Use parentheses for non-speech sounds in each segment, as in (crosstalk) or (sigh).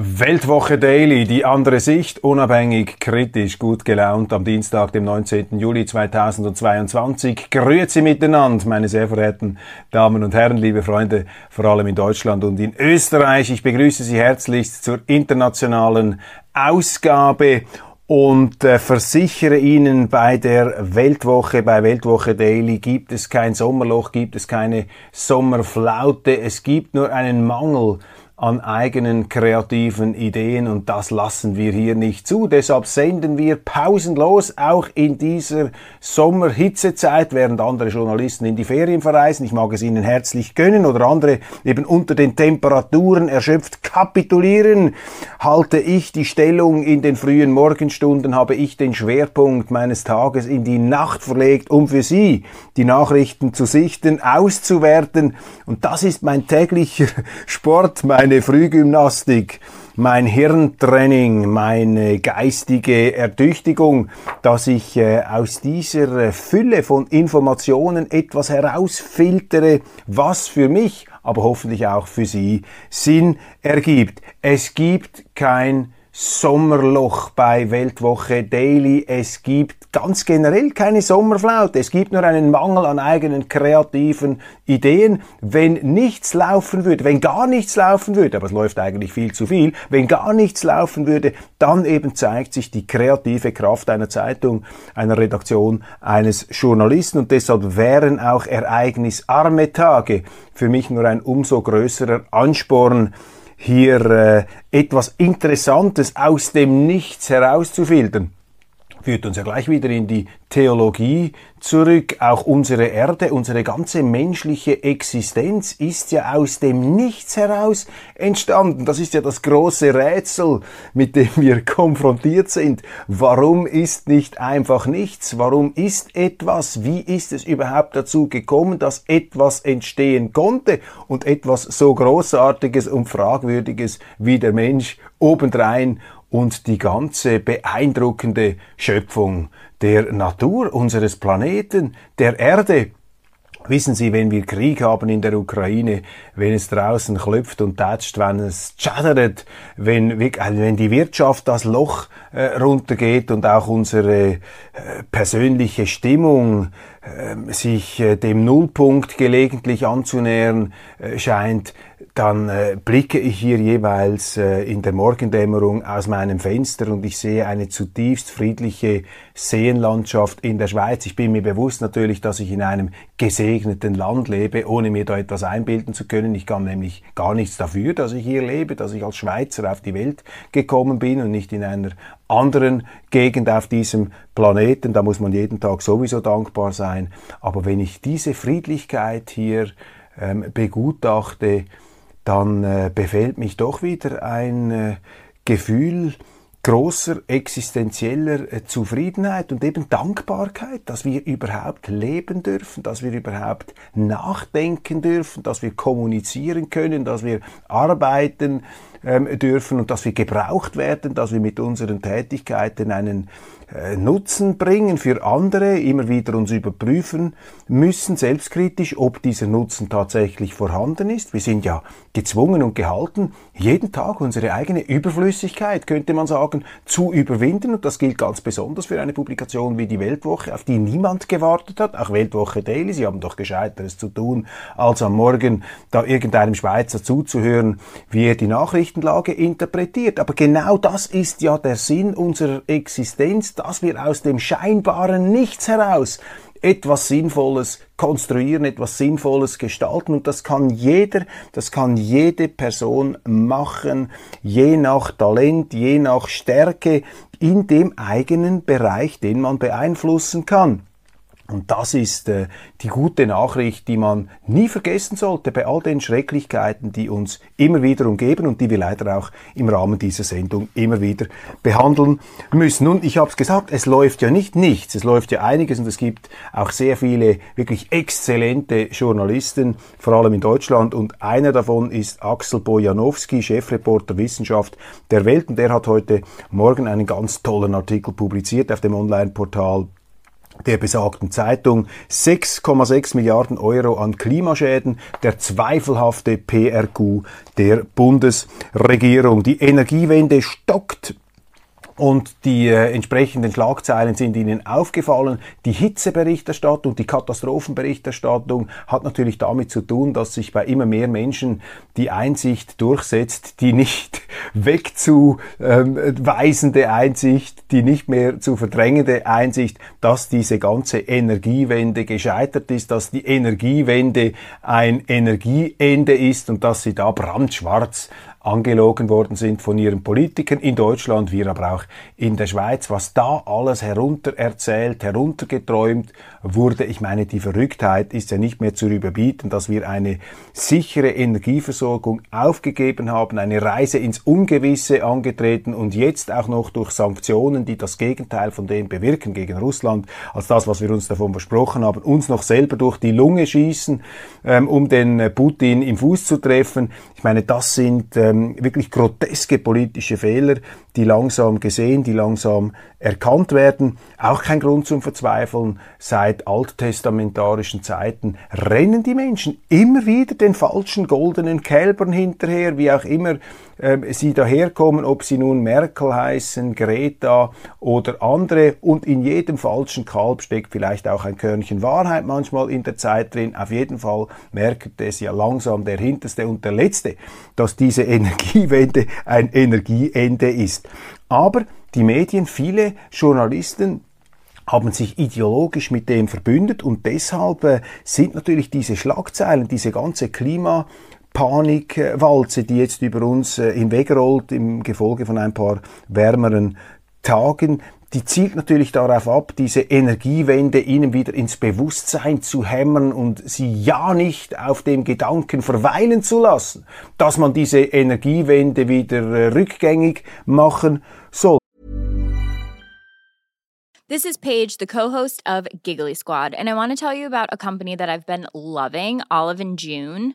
Weltwoche Daily, die andere Sicht, unabhängig, kritisch, gut gelaunt am Dienstag, dem 19. Juli 2022. Grüezi miteinander, meine sehr verehrten Damen und Herren, liebe Freunde, vor allem in Deutschland und in Österreich. Ich begrüße Sie herzlichst zur internationalen Ausgabe und äh, versichere Ihnen, bei der Weltwoche, bei Weltwoche Daily gibt es kein Sommerloch, gibt es keine Sommerflaute, es gibt nur einen Mangel an eigenen kreativen Ideen und das lassen wir hier nicht zu. Deshalb senden wir pausenlos auch in dieser Sommerhitzezeit, während andere Journalisten in die Ferien verreisen. Ich mag es Ihnen herzlich gönnen oder andere eben unter den Temperaturen erschöpft kapitulieren. Halte ich die Stellung in den frühen Morgenstunden, habe ich den Schwerpunkt meines Tages in die Nacht verlegt, um für Sie die Nachrichten zu sichten, auszuwerten. Und das ist mein täglicher (laughs) Sport, mein meine Frühgymnastik, mein Hirntraining, meine geistige Ertüchtigung, dass ich äh, aus dieser Fülle von Informationen etwas herausfiltere, was für mich, aber hoffentlich auch für Sie Sinn ergibt. Es gibt kein Sommerloch bei Weltwoche Daily. Es gibt ganz generell keine Sommerflaute. Es gibt nur einen Mangel an eigenen kreativen Ideen. Wenn nichts laufen würde, wenn gar nichts laufen würde, aber es läuft eigentlich viel zu viel, wenn gar nichts laufen würde, dann eben zeigt sich die kreative Kraft einer Zeitung, einer Redaktion, eines Journalisten und deshalb wären auch ereignisarme Tage für mich nur ein umso größerer Ansporn, hier äh, etwas Interessantes aus dem Nichts herauszufiltern führt uns ja gleich wieder in die Theologie zurück. Auch unsere Erde, unsere ganze menschliche Existenz ist ja aus dem Nichts heraus entstanden. Das ist ja das große Rätsel, mit dem wir (laughs) konfrontiert sind. Warum ist nicht einfach nichts? Warum ist etwas? Wie ist es überhaupt dazu gekommen, dass etwas entstehen konnte und etwas so Großartiges und Fragwürdiges wie der Mensch obendrein und die ganze beeindruckende Schöpfung der Natur unseres Planeten, der Erde. Wissen Sie, wenn wir Krieg haben in der Ukraine, wenn es draußen klopft und tätscht, wenn es chattert, wenn, wenn die Wirtschaft das Loch äh, runtergeht und auch unsere äh, persönliche Stimmung äh, sich äh, dem Nullpunkt gelegentlich anzunähern äh, scheint, dann äh, blicke ich hier jeweils äh, in der Morgendämmerung aus meinem Fenster und ich sehe eine zutiefst friedliche Seenlandschaft in der Schweiz. Ich bin mir bewusst natürlich, dass ich in einem gesegneten Land lebe, ohne mir da etwas einbilden zu können. Ich kann nämlich gar nichts dafür, dass ich hier lebe, dass ich als Schweizer auf die Welt gekommen bin und nicht in einer anderen Gegend auf diesem Planeten. Da muss man jeden Tag sowieso dankbar sein. Aber wenn ich diese Friedlichkeit hier ähm, begutachte, dann äh, befällt mich doch wieder ein äh, Gefühl großer existenzieller äh, Zufriedenheit und eben Dankbarkeit, dass wir überhaupt leben dürfen, dass wir überhaupt nachdenken dürfen, dass wir kommunizieren können, dass wir arbeiten ähm, dürfen und dass wir gebraucht werden, dass wir mit unseren Tätigkeiten einen äh, Nutzen bringen für andere, immer wieder uns überprüfen müssen, selbstkritisch, ob dieser Nutzen tatsächlich vorhanden ist. Wir sind ja gezwungen und gehalten, jeden Tag unsere eigene Überflüssigkeit, könnte man sagen, zu überwinden. Und das gilt ganz besonders für eine Publikation wie die Weltwoche, auf die niemand gewartet hat. Auch Weltwoche Daily, Sie haben doch gescheiteres zu tun, als am Morgen da irgendeinem Schweizer zuzuhören, wie er die Nachrichtenlage interpretiert. Aber genau das ist ja der Sinn unserer Existenz dass wir aus dem scheinbaren Nichts heraus etwas Sinnvolles konstruieren, etwas Sinnvolles gestalten und das kann jeder, das kann jede Person machen, je nach Talent, je nach Stärke in dem eigenen Bereich, den man beeinflussen kann. Und das ist äh, die gute Nachricht, die man nie vergessen sollte bei all den Schrecklichkeiten, die uns immer wieder umgeben und die wir leider auch im Rahmen dieser Sendung immer wieder behandeln müssen. Nun, ich habe es gesagt, es läuft ja nicht nichts, es läuft ja einiges und es gibt auch sehr viele wirklich exzellente Journalisten, vor allem in Deutschland. Und einer davon ist Axel Bojanowski, Chefreporter Wissenschaft der Welt. Und der hat heute Morgen einen ganz tollen Artikel publiziert auf dem Online-Portal der besagten Zeitung 6,6 Milliarden Euro an Klimaschäden, der zweifelhafte PRQ der Bundesregierung. Die Energiewende stockt und die äh, entsprechenden Schlagzeilen sind Ihnen aufgefallen. Die Hitzeberichterstattung, die Katastrophenberichterstattung hat natürlich damit zu tun, dass sich bei immer mehr Menschen die Einsicht durchsetzt, die nicht (laughs) wegzuweisende Einsicht, die nicht mehr zu verdrängende Einsicht, dass diese ganze Energiewende gescheitert ist, dass die Energiewende ein Energieende ist und dass sie da brandschwarz angelogen worden sind von ihren Politikern in Deutschland, wir aber auch in der Schweiz, was da alles heruntererzählt, heruntergeträumt wurde. Ich meine, die Verrücktheit ist ja nicht mehr zu überbieten, dass wir eine sichere Energieversorgung aufgegeben haben, eine Reise ins Ungewisse angetreten und jetzt auch noch durch Sanktionen, die das Gegenteil von dem bewirken gegen Russland, als das, was wir uns davon versprochen haben, uns noch selber durch die Lunge schießen, ähm, um den Putin im Fuß zu treffen. Ich meine, das sind ähm, wirklich groteske politische Fehler, die langsam gesehen, die langsam erkannt werden. Auch kein Grund zum Verzweifeln. Seit alttestamentarischen Zeiten rennen die Menschen immer wieder den falschen goldenen Kälbern hinterher, wie auch immer äh, sie daherkommen, ob sie nun Merkel heißen, Greta oder andere. Und in jedem falschen Kalb steckt vielleicht auch ein Körnchen Wahrheit manchmal in der Zeit drin. Auf jeden Fall merkt es ja langsam der Hinterste und der Letzte, dass diese Energiewende ein Energieende ist. Aber die Medien, viele Journalisten haben sich ideologisch mit dem verbündet und deshalb äh, sind natürlich diese Schlagzeilen, diese ganze Klima Panikwalze, die jetzt über uns äh, hinwegrollt im Gefolge von ein paar wärmeren Tagen, die zielt natürlich darauf ab, diese Energiewende ihnen wieder ins Bewusstsein zu hämmern und sie ja nicht auf dem Gedanken verweilen zu lassen, dass man diese Energiewende wieder äh, rückgängig machen soll. This is Paige, the co-host of Giggly Squad, and I want to tell you about a company that I've been loving, Olive and June.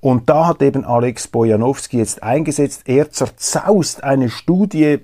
Und da hat eben Alex Bojanowski jetzt eingesetzt. Er zerzaust eine Studie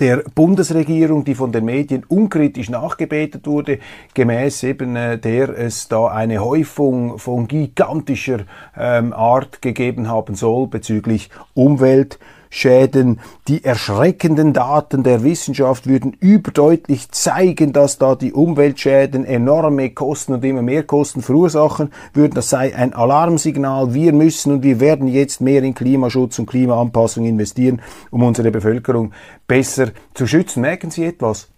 der Bundesregierung, die von den Medien unkritisch nachgebetet wurde, gemäß eben äh, der es da eine Häufung von gigantischer ähm, Art gegeben haben soll bezüglich Umwelt. Schäden. Die erschreckenden Daten der Wissenschaft würden überdeutlich zeigen, dass da die Umweltschäden enorme Kosten und immer mehr Kosten verursachen würden. Das sei ein Alarmsignal. Wir müssen und wir werden jetzt mehr in Klimaschutz und Klimaanpassung investieren, um unsere Bevölkerung besser zu schützen. Merken Sie etwas?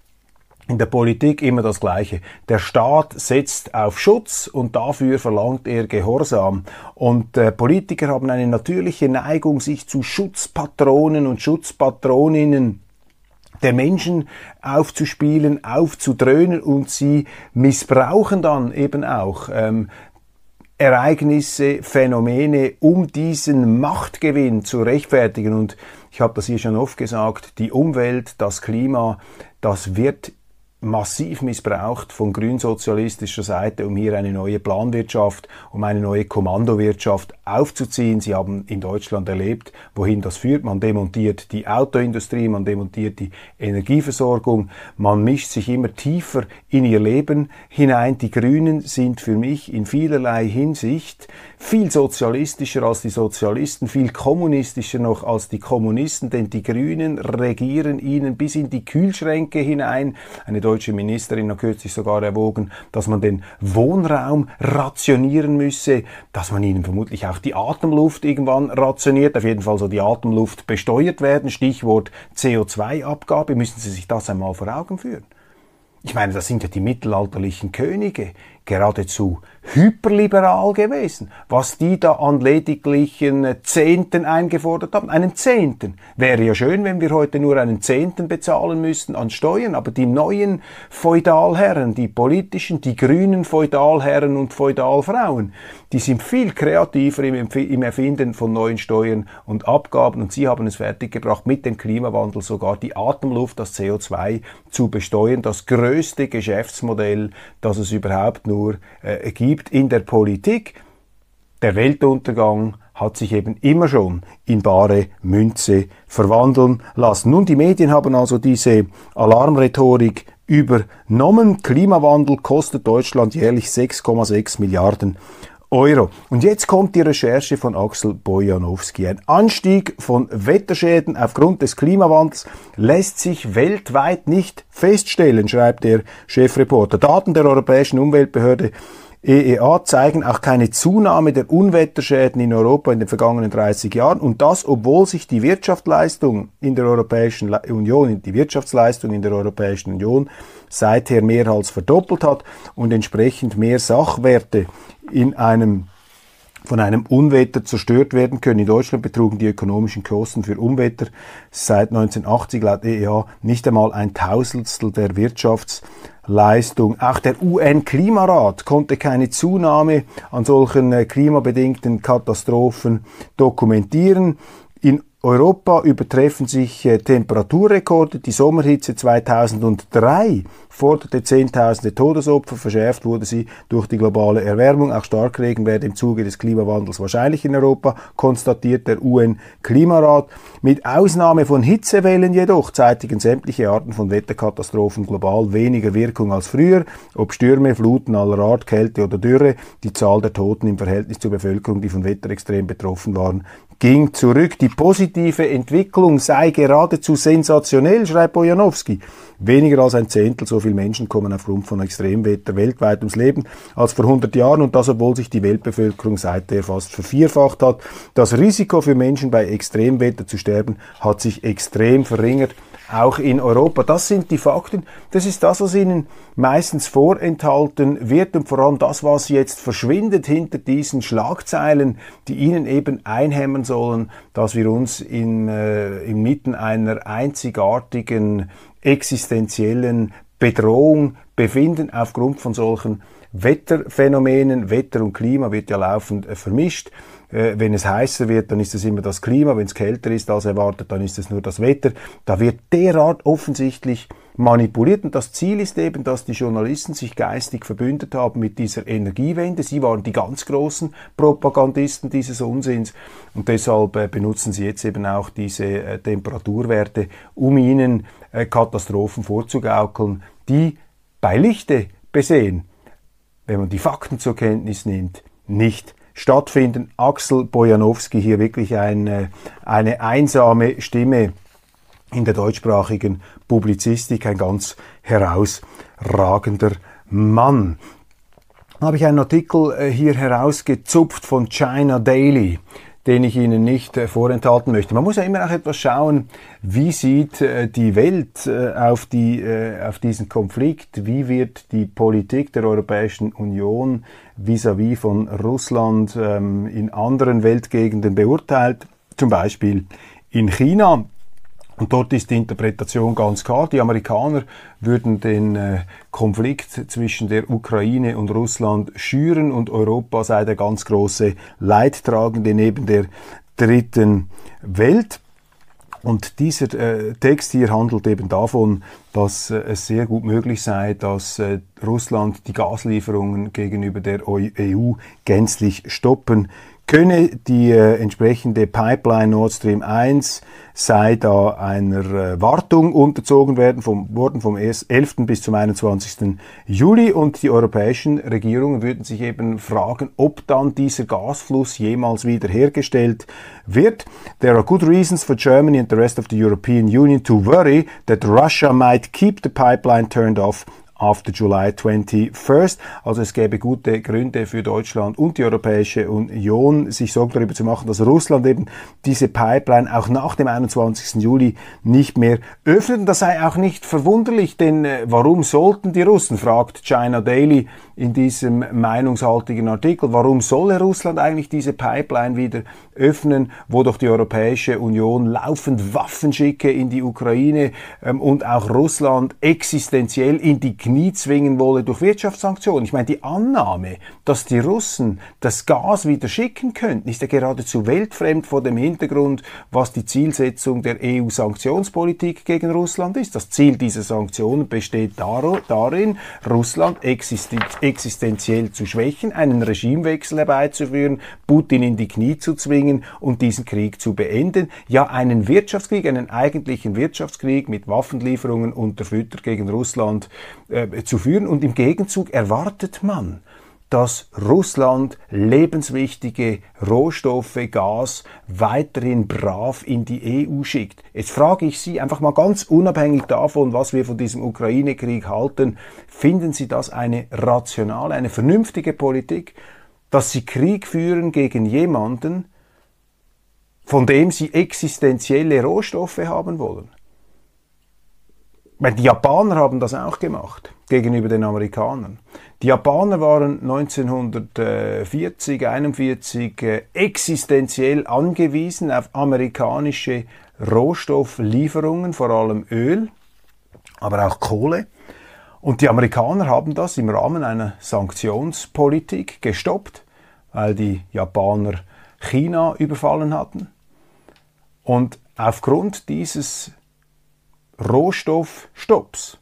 In der Politik immer das Gleiche. Der Staat setzt auf Schutz und dafür verlangt er Gehorsam. Und äh, Politiker haben eine natürliche Neigung, sich zu Schutzpatronen und Schutzpatroninnen der Menschen aufzuspielen, aufzudröhnen und sie missbrauchen dann eben auch ähm, Ereignisse, Phänomene, um diesen Machtgewinn zu rechtfertigen. Und ich habe das hier schon oft gesagt, die Umwelt, das Klima, das wird massiv missbraucht von grünsozialistischer Seite, um hier eine neue Planwirtschaft, um eine neue Kommandowirtschaft aufzuziehen. Sie haben in Deutschland erlebt, wohin das führt. Man demontiert die Autoindustrie, man demontiert die Energieversorgung, man mischt sich immer tiefer in ihr Leben hinein. Die Grünen sind für mich in vielerlei Hinsicht viel sozialistischer als die Sozialisten, viel kommunistischer noch als die Kommunisten, denn die Grünen regieren ihnen bis in die Kühlschränke hinein. Eine deutsche Ministerin hat kürzlich sogar erwogen, dass man den Wohnraum rationieren müsse, dass man ihnen vermutlich auch die Atemluft irgendwann rationiert, auf jeden Fall so die Atemluft besteuert werden, Stichwort CO2-Abgabe, müssen Sie sich das einmal vor Augen führen. Ich meine, das sind ja die mittelalterlichen Könige geradezu hyperliberal gewesen, was die da an lediglichen Zehnten eingefordert haben. Einen Zehnten. Wäre ja schön, wenn wir heute nur einen Zehnten bezahlen müssten an Steuern, aber die neuen Feudalherren, die politischen, die grünen Feudalherren und Feudalfrauen, die sind viel kreativer im, Erfinden von neuen Steuern und Abgaben und sie haben es fertiggebracht, mit dem Klimawandel sogar die Atemluft, das CO2 zu besteuern. Das größte Geschäftsmodell, das es überhaupt nur äh, gibt gibt in der Politik. Der Weltuntergang hat sich eben immer schon in bare Münze verwandeln lassen. Nun, die Medien haben also diese Alarmrhetorik übernommen. Klimawandel kostet Deutschland jährlich 6,6 Milliarden Euro. Und jetzt kommt die Recherche von Axel Bojanowski. Ein Anstieg von Wetterschäden aufgrund des Klimawandels lässt sich weltweit nicht feststellen, schreibt der Chefreporter. Daten der Europäischen Umweltbehörde EEA zeigen auch keine Zunahme der Unwetterschäden in Europa in den vergangenen 30 Jahren. Und das, obwohl sich die Wirtschaftsleistung in der Europäischen Union, die Wirtschaftsleistung in der Europäischen Union seither mehr als verdoppelt hat und entsprechend mehr Sachwerte in einem von einem Unwetter zerstört werden können. In Deutschland betrugen die ökonomischen Kosten für Unwetter seit 1980 laut EEA nicht einmal ein Tausendstel der Wirtschaftsleistung. Auch der UN-Klimarat konnte keine Zunahme an solchen äh, klimabedingten Katastrophen dokumentieren. In Europa übertreffen sich äh, Temperaturrekorde. Die Sommerhitze 2003 forderte Zehntausende Todesopfer. Verschärft wurde sie durch die globale Erwärmung. Auch Starkregen werde im Zuge des Klimawandels wahrscheinlich in Europa, konstatiert der UN-Klimarat. Mit Ausnahme von Hitzewellen jedoch zeitigen sämtliche Arten von Wetterkatastrophen global weniger Wirkung als früher. Ob Stürme, Fluten aller Art, Kälte oder Dürre, die Zahl der Toten im Verhältnis zur Bevölkerung, die von Wetterextrem betroffen waren, ging zurück. Die positive Entwicklung sei geradezu sensationell, schreibt Bojanowski. Weniger als ein Zehntel so viele Menschen kommen aufgrund von Extremwetter weltweit ums Leben als vor 100 Jahren und das, obwohl sich die Weltbevölkerung seither fast vervierfacht hat. Das Risiko für Menschen bei Extremwetter zu sterben hat sich extrem verringert auch in Europa. Das sind die Fakten. Das ist das, was Ihnen meistens vorenthalten wird und vor allem das, was jetzt verschwindet hinter diesen Schlagzeilen, die Ihnen eben einhämmern sollen, dass wir uns in, äh, inmitten einer einzigartigen existenziellen Bedrohung befinden aufgrund von solchen Wetterphänomenen. Wetter und Klima wird ja laufend äh, vermischt. Äh, wenn es heißer wird, dann ist es immer das Klima. Wenn es kälter ist als erwartet, dann ist es nur das Wetter. Da wird derart offensichtlich manipuliert. Und das Ziel ist eben, dass die Journalisten sich geistig verbündet haben mit dieser Energiewende. Sie waren die ganz großen Propagandisten dieses Unsinns. Und deshalb äh, benutzen sie jetzt eben auch diese äh, Temperaturwerte, um ihnen Katastrophen vorzugaukeln, die bei Lichte besehen, wenn man die Fakten zur Kenntnis nimmt, nicht stattfinden. Axel Bojanowski hier wirklich eine, eine einsame Stimme in der deutschsprachigen Publizistik, ein ganz herausragender Mann. Habe ich einen Artikel äh, hier herausgezupft von China Daily den ich Ihnen nicht äh, vorenthalten möchte. Man muss ja immer auch etwas schauen, wie sieht äh, die Welt äh, auf, die, auf diesen Konflikt, wie wird die Politik der Europäischen Union vis-à-vis -vis von Russland ähm, in anderen Weltgegenden beurteilt, zum Beispiel in China. Und dort ist die Interpretation ganz klar. Die Amerikaner würden den äh, Konflikt zwischen der Ukraine und Russland schüren und Europa sei der ganz große Leidtragende neben der dritten Welt. Und dieser äh, Text hier handelt eben davon, dass äh, es sehr gut möglich sei, dass äh, Russland die Gaslieferungen gegenüber der EU gänzlich stoppen könne. Die äh, entsprechende Pipeline Nord Stream 1 sei da einer äh, Wartung unterzogen werden, vom, worden vom 11. bis zum 21. Juli und die europäischen Regierungen würden sich eben fragen, ob dann dieser Gasfluss jemals wieder hergestellt wird. There are good reasons for Germany and the rest of the European Union to worry that Russia might keep the pipeline turned off after July 21st. Also es gäbe gute Gründe für Deutschland und die Europäische Union, sich Sorgen darüber zu machen, dass Russland eben diese Pipeline auch nach dem 21. Juli nicht mehr öffnet. Und das sei auch nicht verwunderlich, denn äh, warum sollten die Russen, fragt China Daily in diesem meinungshaltigen Artikel, warum solle Russland eigentlich diese Pipeline wieder öffnen, wo doch die Europäische Union laufend Waffen schicke in die Ukraine ähm, und auch Russland existenziell in die Knie zwingen wolle durch Wirtschaftssanktionen. Ich meine, die Annahme, dass die Russen das Gas wieder schicken könnten, ist ja geradezu weltfremd vor dem Hintergrund, was die Zielsetzung der EU-Sanktionspolitik gegen Russland ist. Das Ziel dieser Sanktionen besteht darin, Russland existenziell zu schwächen, einen Regimewechsel herbeizuführen, Putin in die Knie zu zwingen und diesen Krieg zu beenden. Ja, einen Wirtschaftskrieg, einen eigentlichen Wirtschaftskrieg mit Waffenlieferungen unterfüttert gegen Russland äh, zu führen. Und im Gegenzug erwartet man, dass Russland lebenswichtige Rohstoffe, Gas weiterhin brav in die EU schickt. Jetzt frage ich Sie einfach mal ganz unabhängig davon, was wir von diesem Ukraine-Krieg halten, finden Sie das eine rationale, eine vernünftige Politik, dass Sie Krieg führen gegen jemanden, von dem Sie existenzielle Rohstoffe haben wollen? Die Japaner haben das auch gemacht gegenüber den Amerikanern. Die Japaner waren 1940, 1941 äh, existenziell angewiesen auf amerikanische Rohstofflieferungen, vor allem Öl, aber auch Kohle. Und die Amerikaner haben das im Rahmen einer Sanktionspolitik gestoppt, weil die Japaner China überfallen hatten. Und aufgrund dieses Rohstoffstopps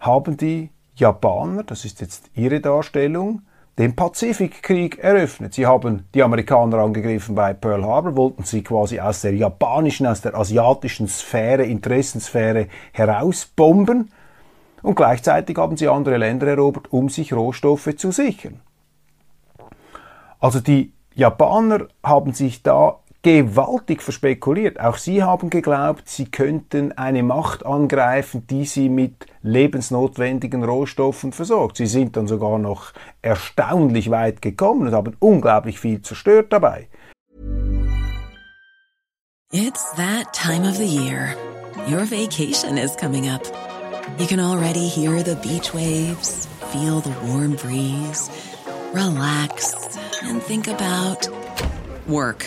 haben die Japaner, das ist jetzt ihre Darstellung, den Pazifikkrieg eröffnet. Sie haben die Amerikaner angegriffen bei Pearl Harbor, wollten sie quasi aus der japanischen, aus der asiatischen Sphäre, Interessensphäre herausbomben und gleichzeitig haben sie andere Länder erobert, um sich Rohstoffe zu sichern. Also die Japaner haben sich da gewaltig verspekuliert. Auch sie haben geglaubt, sie könnten eine Macht angreifen, die sie mit lebensnotwendigen Rohstoffen versorgt. Sie sind dann sogar noch erstaunlich weit gekommen und haben unglaublich viel zerstört dabei. It's that time of the year. Your vacation is coming up. You can already hear the beach waves, feel the warm breeze, relax and think about work.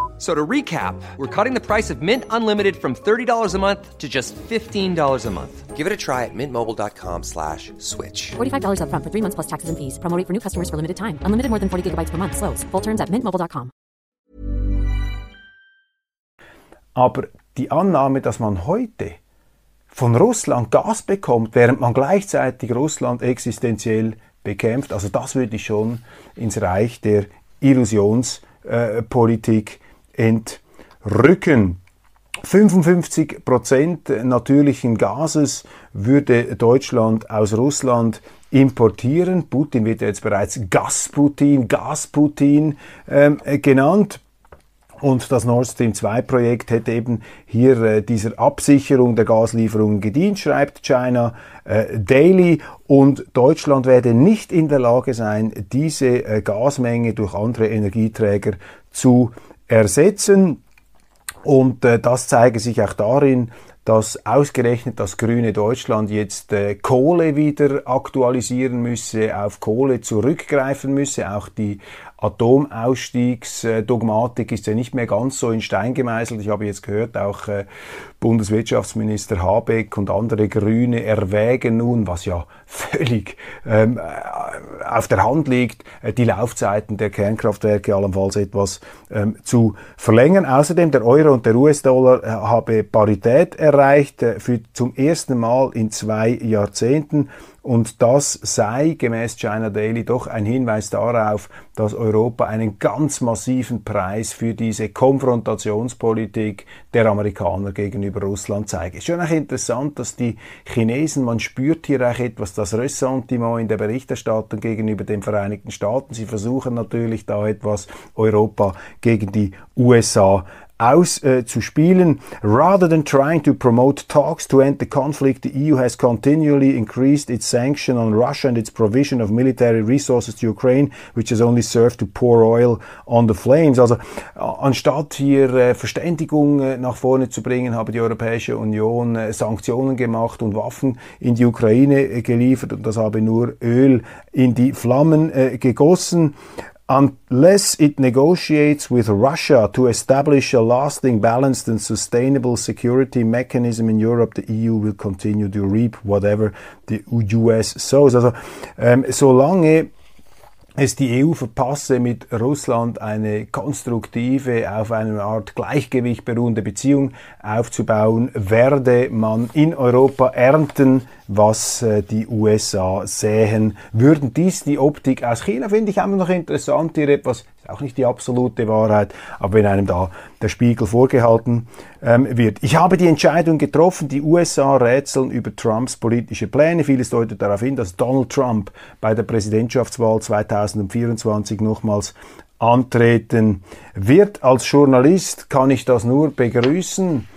So to recap, we're cutting the price of Mint Unlimited from $30 a month to just $15 a month. Give it a try at mintmobile.com slash switch. $45 up front for three months plus taxes and fees. Promoting for new customers for limited time. Unlimited more than 40 gigabytes per month. Slows. Full terms at mintmobile.com. Aber die Annahme, dass man heute von Russland Gas bekommt, während man gleichzeitig Russland existenziell bekämpft, also das würde ich schon ins Reich der Illusionspolitik äh, entrücken. 55 Prozent natürlichen Gases würde Deutschland aus Russland importieren. Putin wird ja jetzt bereits Gasputin, Gasputin ähm, genannt. Und das Nord Stream 2 Projekt hätte eben hier äh, dieser Absicherung der Gaslieferungen gedient, schreibt China äh, Daily. Und Deutschland werde nicht in der Lage sein, diese äh, Gasmenge durch andere Energieträger zu ersetzen. Und äh, das zeige sich auch darin, dass ausgerechnet das grüne Deutschland jetzt äh, Kohle wieder aktualisieren müsse, auf Kohle zurückgreifen müsse. Auch die Atomausstiegsdogmatik ist ja nicht mehr ganz so in Stein gemeißelt. Ich habe jetzt gehört, auch äh, Bundeswirtschaftsminister Habeck und andere Grüne erwägen nun, was ja völlig ähm, auf der Hand liegt, äh, die Laufzeiten der Kernkraftwerke allenfalls etwas ähm, zu verlängern. Außerdem der Euro und der US-Dollar äh, habe Parität erreicht äh, für zum ersten Mal in zwei Jahrzehnten. Und das sei gemäß China Daily doch ein Hinweis darauf, dass Europa einen ganz massiven Preis für diese Konfrontationspolitik der Amerikaner gegenüber Russland zeige. Ist schon auch interessant, dass die Chinesen, man spürt hier auch etwas das Ressentiment in der Berichterstattung gegenüber den Vereinigten Staaten. Sie versuchen natürlich da etwas Europa gegen die USA auszuspielen. Äh, Rather than trying to promote talks to end the conflict, the EU has continually increased its sanction on Russia and its provision of military resources to Ukraine, which has only served to pour oil on the flames. Also äh, anstatt hier äh, Verständigung äh, nach vorne zu bringen, habe die Europäische Union äh, Sanktionen gemacht und Waffen in die Ukraine äh, geliefert und das habe nur Öl in die Flammen gegossen. Unless it negotiates with Russia to establish a lasting, balanced and sustainable security mechanism in Europe, the EU will continue to reap whatever the US sows. Also um, ähm, solange eh, es die EU verpasse, mit Russland eine konstruktive, auf einer Art Gleichgewicht beruhende Beziehung aufzubauen, werde man in Europa ernten, was äh, die USA sähen. Würden dies die Optik aus China, finde ich immer noch interessant, hier etwas ist auch nicht die absolute Wahrheit, aber wenn einem da der Spiegel vorgehalten ähm, wird. Ich habe die Entscheidung getroffen, die USA rätseln über Trumps politische Pläne. Vieles deutet darauf hin, dass Donald Trump bei der Präsidentschaftswahl 2024 nochmals antreten wird. Als Journalist kann ich das nur begrüßen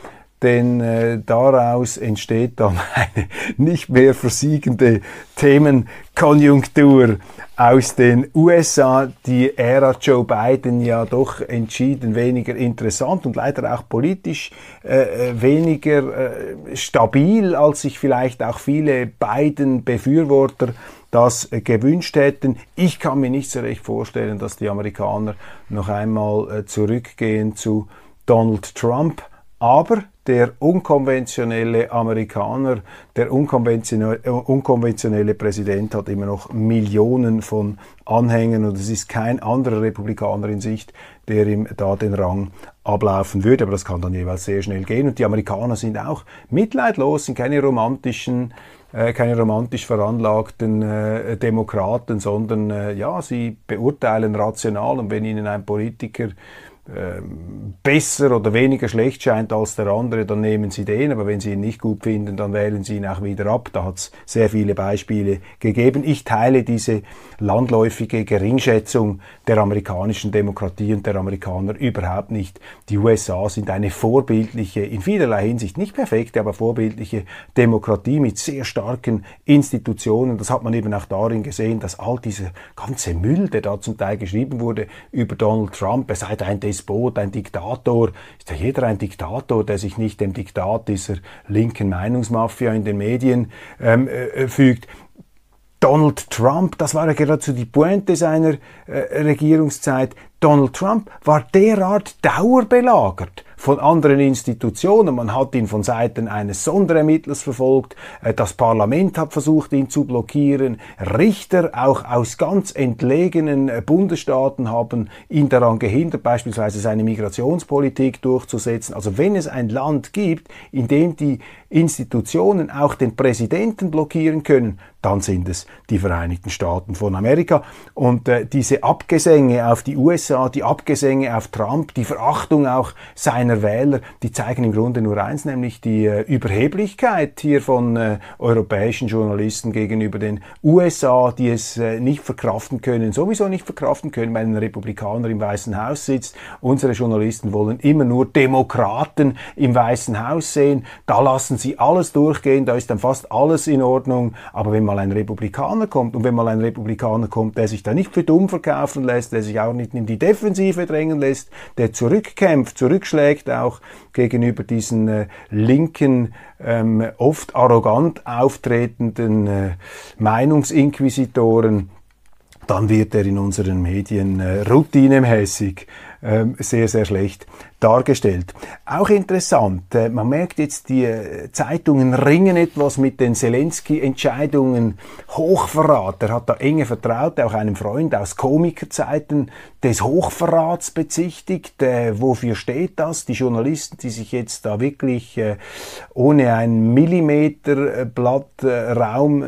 denn äh, daraus entsteht dann (laughs) eine nicht mehr versiegende Themenkonjunktur aus den USA, die Ära Joe Biden ja doch entschieden weniger interessant und leider auch politisch äh, äh weniger äh, stabil, als sich vielleicht auch viele Biden-Befürworter das äh, gewünscht hätten. Ich kann mir nicht so recht vorstellen, dass die Amerikaner noch einmal äh, zurückgehen zu Donald Trump. Aber der unkonventionelle Amerikaner, der unkonventionelle, äh, unkonventionelle Präsident hat immer noch Millionen von Anhängern und es ist kein anderer Republikaner in Sicht, der ihm da den Rang ablaufen würde. Aber das kann dann jeweils sehr schnell gehen. Und die Amerikaner sind auch mitleidlos, sind keine romantischen äh, keine romantisch veranlagten äh, Demokraten, sondern äh, ja, sie beurteilen rational und wenn ihnen ein Politiker besser oder weniger schlecht scheint als der andere, dann nehmen Sie den, aber wenn Sie ihn nicht gut finden, dann wählen Sie ihn auch wieder ab. Da hat es sehr viele Beispiele gegeben. Ich teile diese landläufige Geringschätzung der amerikanischen Demokratie und der Amerikaner überhaupt nicht. Die USA sind eine vorbildliche, in vielerlei Hinsicht nicht perfekte, aber vorbildliche Demokratie mit sehr starken Institutionen. Das hat man eben auch darin gesehen, dass all dieser ganze Müll, der da zum Teil geschrieben wurde über Donald Trump, er sei ein Despot, ein Diktator. Ist ja jeder ein Diktator, der sich nicht dem Diktat dieser linken Meinungsmafia in den Medien ähm, äh, fügt. Donald Trump, das war ja geradezu die Pointe seiner äh, Regierungszeit. Donald Trump war derart dauerbelagert von anderen Institutionen. Man hat ihn von Seiten eines Sonderermittlers verfolgt. Äh, das Parlament hat versucht, ihn zu blockieren. Richter, auch aus ganz entlegenen äh, Bundesstaaten, haben ihn daran gehindert, beispielsweise seine Migrationspolitik durchzusetzen. Also wenn es ein Land gibt, in dem die Institutionen auch den Präsidenten blockieren können, dann sind es die Vereinigten Staaten von Amerika. Und äh, diese Abgesänge auf die USA, die Abgesänge auf Trump, die Verachtung auch seiner Wähler, die zeigen im Grunde nur eins, nämlich die äh, Überheblichkeit hier von äh, europäischen Journalisten gegenüber den USA, die es äh, nicht verkraften können, sowieso nicht verkraften können, weil ein Republikaner im Weißen Haus sitzt. Unsere Journalisten wollen immer nur Demokraten im Weißen Haus sehen. Da lassen sie alles durchgehen, da ist dann fast alles in Ordnung. Aber wenn mal ein Republikaner kommt und wenn mal ein Republikaner kommt, der sich da nicht für dumm verkaufen lässt, der sich auch nicht in die Defensive drängen lässt, der zurückkämpft, zurückschlägt auch gegenüber diesen äh, linken, ähm, oft arrogant auftretenden äh, Meinungsinquisitoren, dann wird er in unseren Medien äh, routinemäßig ähm, sehr, sehr schlecht dargestellt. Auch interessant, äh, man merkt jetzt, die äh, Zeitungen ringen etwas mit den Zelensky-Entscheidungen. Hochverrat, er hat da enge Vertraute, auch einem Freund aus Komikerzeiten des Hochverrats bezichtigt. Äh, wofür steht das? Die Journalisten, die sich jetzt da wirklich ohne ein Millimeter Blatt Raum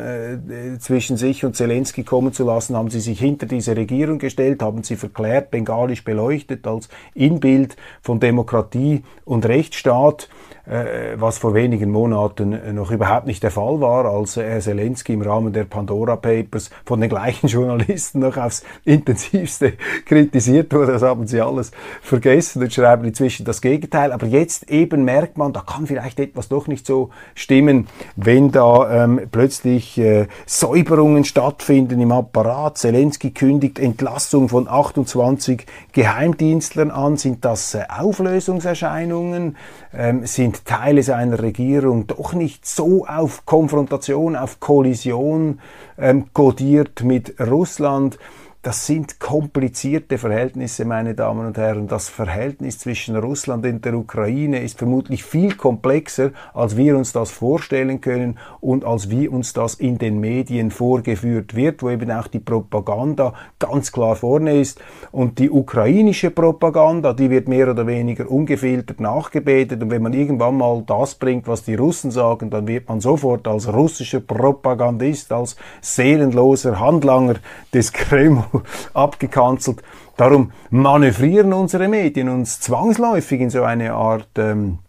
zwischen sich und Zelensky kommen zu lassen, haben sie sich hinter diese Regierung gestellt, haben sie verklärt, bengalisch beleuchtet als Inbild von Demokratie und Rechtsstaat. Äh, was vor wenigen Monaten äh, noch überhaupt nicht der Fall war, als Herr Zelensky im Rahmen der Pandora Papers von den gleichen (laughs) Journalisten noch aufs intensivste (laughs) kritisiert wurde. Das haben sie alles vergessen und schreiben inzwischen das Gegenteil. Aber jetzt eben merkt man, da kann vielleicht etwas doch nicht so stimmen, wenn da ähm, plötzlich äh, Säuberungen stattfinden im Apparat. Zelensky kündigt Entlassung von 28 Geheimdienstlern an. Sind das äh, Auflösungserscheinungen? Ähm, sind Teile seiner Regierung doch nicht so auf Konfrontation, auf Kollision ähm, kodiert mit Russland. Das sind komplizierte Verhältnisse, meine Damen und Herren. Das Verhältnis zwischen Russland und der Ukraine ist vermutlich viel komplexer, als wir uns das vorstellen können und als wie uns das in den Medien vorgeführt wird, wo eben auch die Propaganda ganz klar vorne ist. Und die ukrainische Propaganda, die wird mehr oder weniger ungefiltert nachgebetet. Und wenn man irgendwann mal das bringt, was die Russen sagen, dann wird man sofort als russischer Propagandist, als seelenloser Handlanger des Kreml (laughs) abgekanzelt. Darum manövrieren unsere Medien uns zwangsläufig in so eine Art ähm,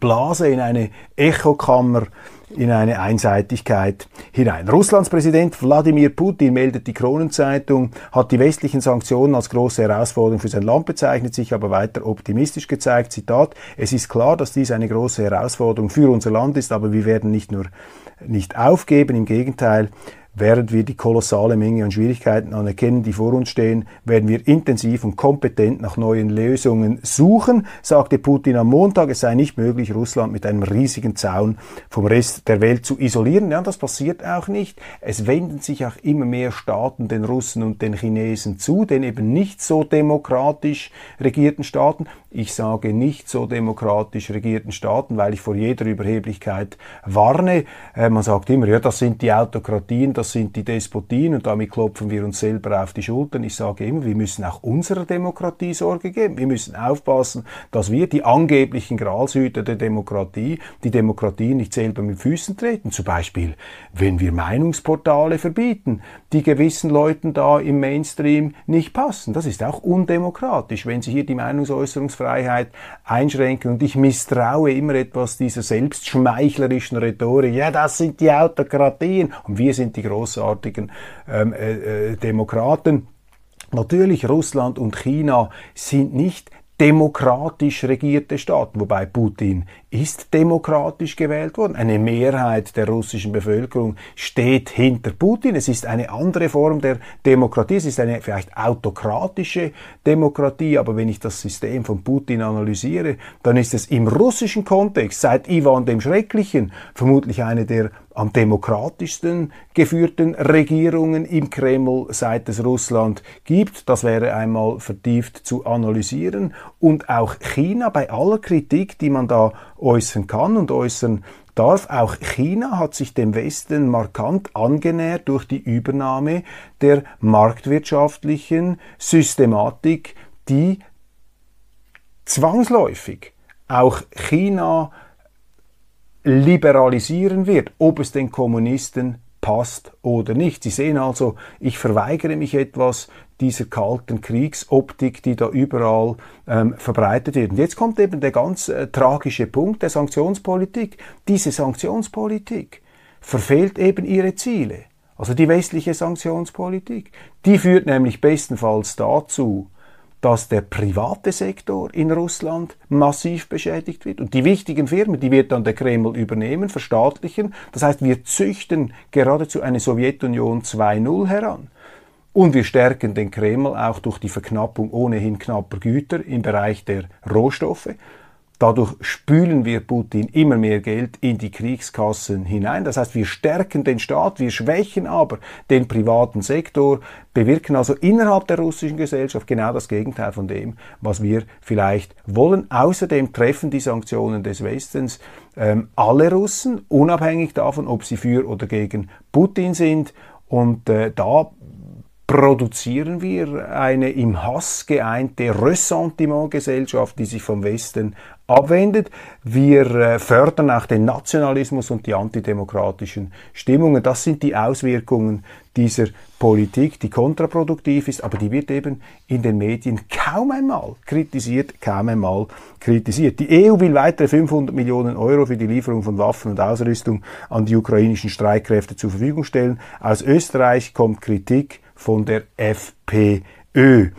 Blase, in eine Echokammer, in eine Einseitigkeit hinein. Russlands Präsident Wladimir Putin meldet die Kronenzeitung, hat die westlichen Sanktionen als große Herausforderung für sein Land bezeichnet, sich aber weiter optimistisch gezeigt. Zitat, es ist klar, dass dies eine große Herausforderung für unser Land ist, aber wir werden nicht nur nicht aufgeben, im Gegenteil, Während wir die kolossale Menge an Schwierigkeiten anerkennen, die vor uns stehen, werden wir intensiv und kompetent nach neuen Lösungen suchen, sagte Putin am Montag. Es sei nicht möglich, Russland mit einem riesigen Zaun vom Rest der Welt zu isolieren. Ja, das passiert auch nicht. Es wenden sich auch immer mehr Staaten den Russen und den Chinesen zu, den eben nicht so demokratisch regierten Staaten. Ich sage nicht so demokratisch regierten Staaten, weil ich vor jeder Überheblichkeit warne. Äh, man sagt immer, ja, das sind die Autokratien, das sind die Despotien und damit klopfen wir uns selber auf die Schultern. Ich sage immer, wir müssen auch unserer Demokratie Sorge geben. Wir müssen aufpassen, dass wir die angeblichen Gralshüter der Demokratie, die Demokratie nicht selber mit Füßen treten. Zum Beispiel, wenn wir Meinungsportale verbieten, die gewissen Leuten da im Mainstream nicht passen. Das ist auch undemokratisch, wenn sie hier die Meinungsäußerungsfreiheit einschränken. Und ich misstraue immer etwas dieser selbstschmeichlerischen Rhetorik. Ja, das sind die Autokratien und wir sind die großartigen ähm, äh, äh, Demokraten. Natürlich, Russland und China sind nicht demokratisch regierte Staaten, wobei Putin ist demokratisch gewählt worden. Eine Mehrheit der russischen Bevölkerung steht hinter Putin. Es ist eine andere Form der Demokratie. Es ist eine vielleicht autokratische Demokratie. Aber wenn ich das System von Putin analysiere, dann ist es im russischen Kontext seit Ivan dem Schrecklichen vermutlich eine der am demokratischsten geführten Regierungen im Kreml, seit es Russland gibt. Das wäre einmal vertieft zu analysieren. Und auch China bei aller Kritik, die man da äußern kann und äußern darf. Auch China hat sich dem Westen markant angenähert durch die Übernahme der marktwirtschaftlichen Systematik, die zwangsläufig auch China liberalisieren wird, ob es den Kommunisten passt oder nicht. Sie sehen also, ich verweigere mich etwas dieser kalten Kriegsoptik, die da überall ähm, verbreitet wird. Und jetzt kommt eben der ganz äh, tragische Punkt der Sanktionspolitik. Diese Sanktionspolitik verfehlt eben ihre Ziele. Also die westliche Sanktionspolitik. Die führt nämlich bestenfalls dazu, dass der private Sektor in Russland massiv beschädigt wird. Und die wichtigen Firmen, die wird dann der Kreml übernehmen, verstaatlichen. Das heißt, wir züchten geradezu eine Sowjetunion 2.0 heran. Und wir stärken den Kreml auch durch die Verknappung ohnehin knapper Güter im Bereich der Rohstoffe. Dadurch spülen wir Putin immer mehr Geld in die Kriegskassen hinein. Das heißt, wir stärken den Staat, wir schwächen aber den privaten Sektor, bewirken also innerhalb der russischen Gesellschaft genau das Gegenteil von dem, was wir vielleicht wollen. Außerdem treffen die Sanktionen des Westens ähm, alle Russen, unabhängig davon, ob sie für oder gegen Putin sind. Und äh, da produzieren wir eine im Hass geeinte Ressentiment-Gesellschaft, die sich vom Westen abwendet. Wir äh, fördern auch den Nationalismus und die antidemokratischen Stimmungen. Das sind die Auswirkungen dieser Politik, die kontraproduktiv ist, aber die wird eben in den Medien kaum einmal kritisiert, kaum einmal kritisiert. Die EU will weitere 500 Millionen Euro für die Lieferung von Waffen und Ausrüstung an die ukrainischen Streitkräfte zur Verfügung stellen. Aus Österreich kommt Kritik von der FPÖ.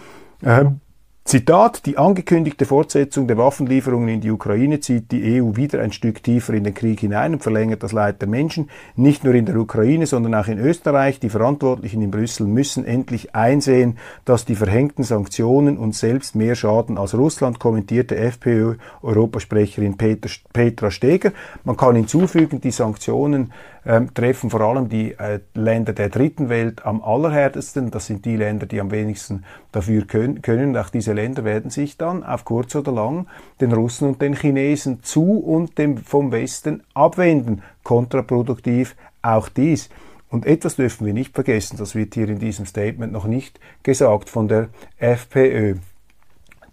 Ähm, Zitat, die angekündigte Fortsetzung der Waffenlieferungen in die Ukraine zieht die EU wieder ein Stück tiefer in den Krieg hinein und verlängert das Leid der Menschen, nicht nur in der Ukraine, sondern auch in Österreich. Die Verantwortlichen in Brüssel müssen endlich einsehen, dass die verhängten Sanktionen uns selbst mehr schaden als Russland, kommentierte FPÖ-Europasprecherin Petra Steger. Man kann hinzufügen, die Sanktionen ähm, treffen vor allem die äh, Länder der dritten Welt am allerhärtesten. Das sind die Länder, die am wenigsten dafür können. können. Auch diese Länder werden sich dann auf kurz oder lang den Russen und den Chinesen zu und dem vom Westen abwenden. Kontraproduktiv auch dies. Und etwas dürfen wir nicht vergessen, das wird hier in diesem Statement noch nicht gesagt von der FPÖ.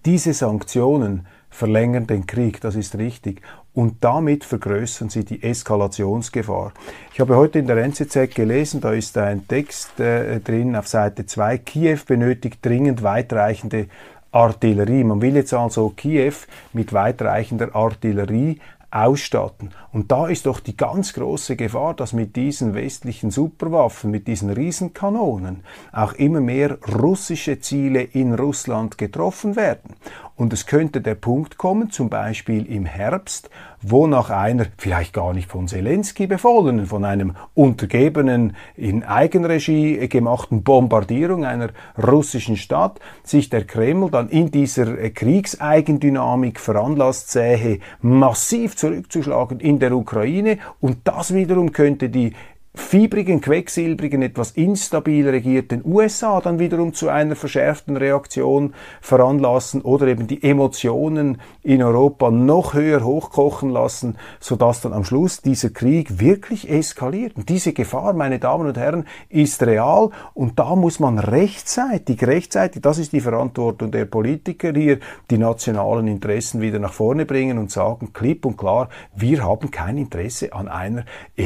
Diese Sanktionen verlängern den Krieg, das ist richtig und damit vergrößern sie die Eskalationsgefahr. Ich habe heute in der NZZ gelesen, da ist ein Text äh, drin auf Seite 2, Kiew benötigt dringend weitreichende Artillerie. Man will jetzt also Kiew mit weitreichender Artillerie ausstatten. Und da ist doch die ganz große Gefahr, dass mit diesen westlichen Superwaffen, mit diesen Riesenkanonen auch immer mehr russische Ziele in Russland getroffen werden. Und es könnte der Punkt kommen, zum Beispiel im Herbst, wo nach einer, vielleicht gar nicht von Zelensky befohlenen, von einem untergebenen, in Eigenregie gemachten Bombardierung einer russischen Stadt, sich der Kreml dann in dieser Kriegseigendynamik veranlasst sähe, massiv zurückzuschlagen in der Ukraine. Und das wiederum könnte die fiebrigen, quecksilbrigen, etwas instabil regierten USA dann wiederum zu einer verschärften Reaktion veranlassen oder eben die Emotionen in Europa noch höher hochkochen lassen, sodass dann am Schluss dieser Krieg wirklich eskaliert. Und diese Gefahr, meine Damen und Herren, ist real und da muss man rechtzeitig, rechtzeitig, das ist die Verantwortung der Politiker hier, die nationalen Interessen wieder nach vorne bringen und sagen klipp und klar, wir haben kein Interesse an einer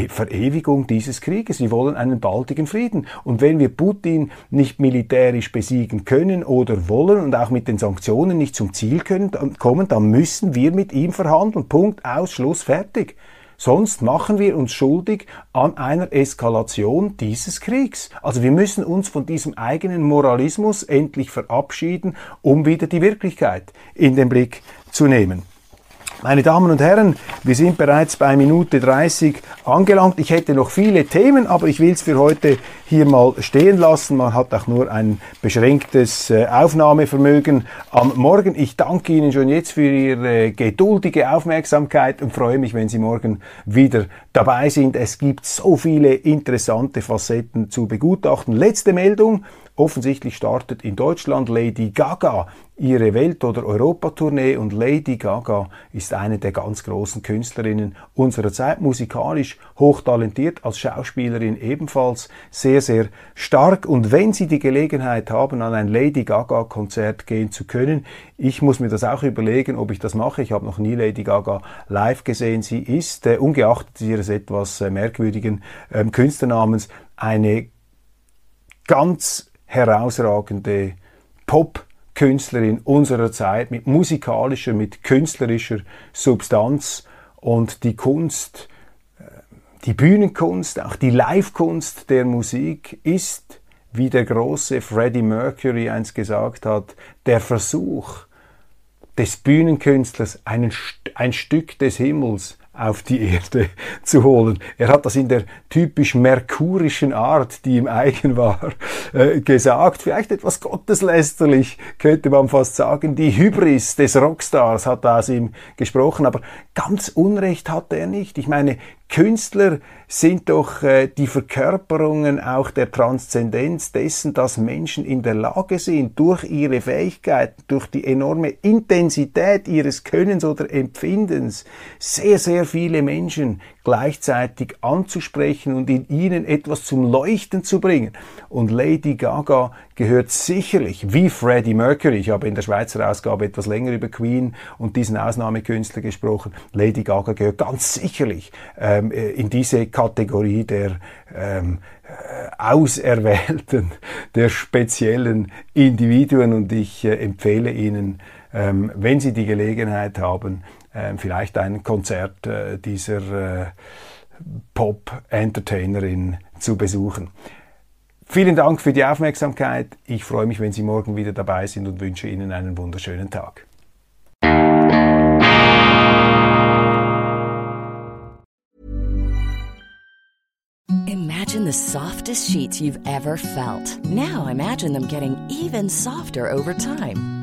Verewigung dieses des Krieges. Wir wollen einen baldigen Frieden. Und wenn wir Putin nicht militärisch besiegen können oder wollen und auch mit den Sanktionen nicht zum Ziel können, kommen, dann müssen wir mit ihm verhandeln. Punkt, aus, Schluss, fertig. Sonst machen wir uns schuldig an einer Eskalation dieses Kriegs. Also wir müssen uns von diesem eigenen Moralismus endlich verabschieden, um wieder die Wirklichkeit in den Blick zu nehmen. Meine Damen und Herren, wir sind bereits bei Minute 30 angelangt. Ich hätte noch viele Themen, aber ich will es für heute hier mal stehen lassen. Man hat auch nur ein beschränktes äh, Aufnahmevermögen am Morgen. Ich danke Ihnen schon jetzt für Ihre geduldige Aufmerksamkeit und freue mich, wenn Sie morgen wieder dabei sind. Es gibt so viele interessante Facetten zu begutachten. Letzte Meldung. Offensichtlich startet in Deutschland Lady Gaga ihre Welt- oder Europatournee und Lady Gaga ist eine der ganz großen Künstlerinnen unserer Zeit, musikalisch hochtalentiert, als Schauspielerin ebenfalls sehr, sehr stark. Und wenn Sie die Gelegenheit haben, an ein Lady Gaga-Konzert gehen zu können, ich muss mir das auch überlegen, ob ich das mache. Ich habe noch nie Lady Gaga live gesehen. Sie ist, äh, ungeachtet ihres etwas äh, merkwürdigen äh, Künstlernamens, eine ganz herausragende Pop-Künstlerin unserer Zeit mit musikalischer, mit künstlerischer Substanz. Und die Kunst, äh, die Bühnenkunst, auch die Live-Kunst der Musik ist, wie der große Freddie Mercury einst gesagt hat, der Versuch des Bühnenkünstlers, ein, ein Stück des Himmels auf die Erde (laughs) zu holen. Er hat das in der typisch merkurischen Art, die ihm eigen war, äh, gesagt. Vielleicht etwas gotteslästerlich, könnte man fast sagen. Die Hybris des Rockstars hat aus ihm gesprochen, aber ganz Unrecht hatte er nicht. Ich meine, Künstler sind doch äh, die Verkörperungen auch der Transzendenz dessen, dass Menschen in der Lage sind, durch ihre Fähigkeiten, durch die enorme Intensität ihres Könnens oder Empfindens, sehr, sehr viele Menschen gleichzeitig anzusprechen und in ihnen etwas zum Leuchten zu bringen. Und Lady Gaga gehört sicherlich, wie Freddie Mercury, ich habe in der Schweizer Ausgabe etwas länger über Queen und diesen Ausnahmekünstler gesprochen, Lady Gaga gehört ganz sicherlich ähm, äh, in diese Kategorie der ähm, äh, auserwählten, (laughs) der speziellen Individuen und ich äh, empfehle Ihnen, ähm, wenn Sie die Gelegenheit haben, äh, vielleicht ein Konzert äh, dieser äh, Pop-Entertainerin zu besuchen. Vielen Dank für die Aufmerksamkeit. Ich freue mich, wenn Sie morgen wieder dabei sind und wünsche Ihnen einen wunderschönen Tag. Imagine the softest sheets you've ever felt. Now imagine them getting even softer over time.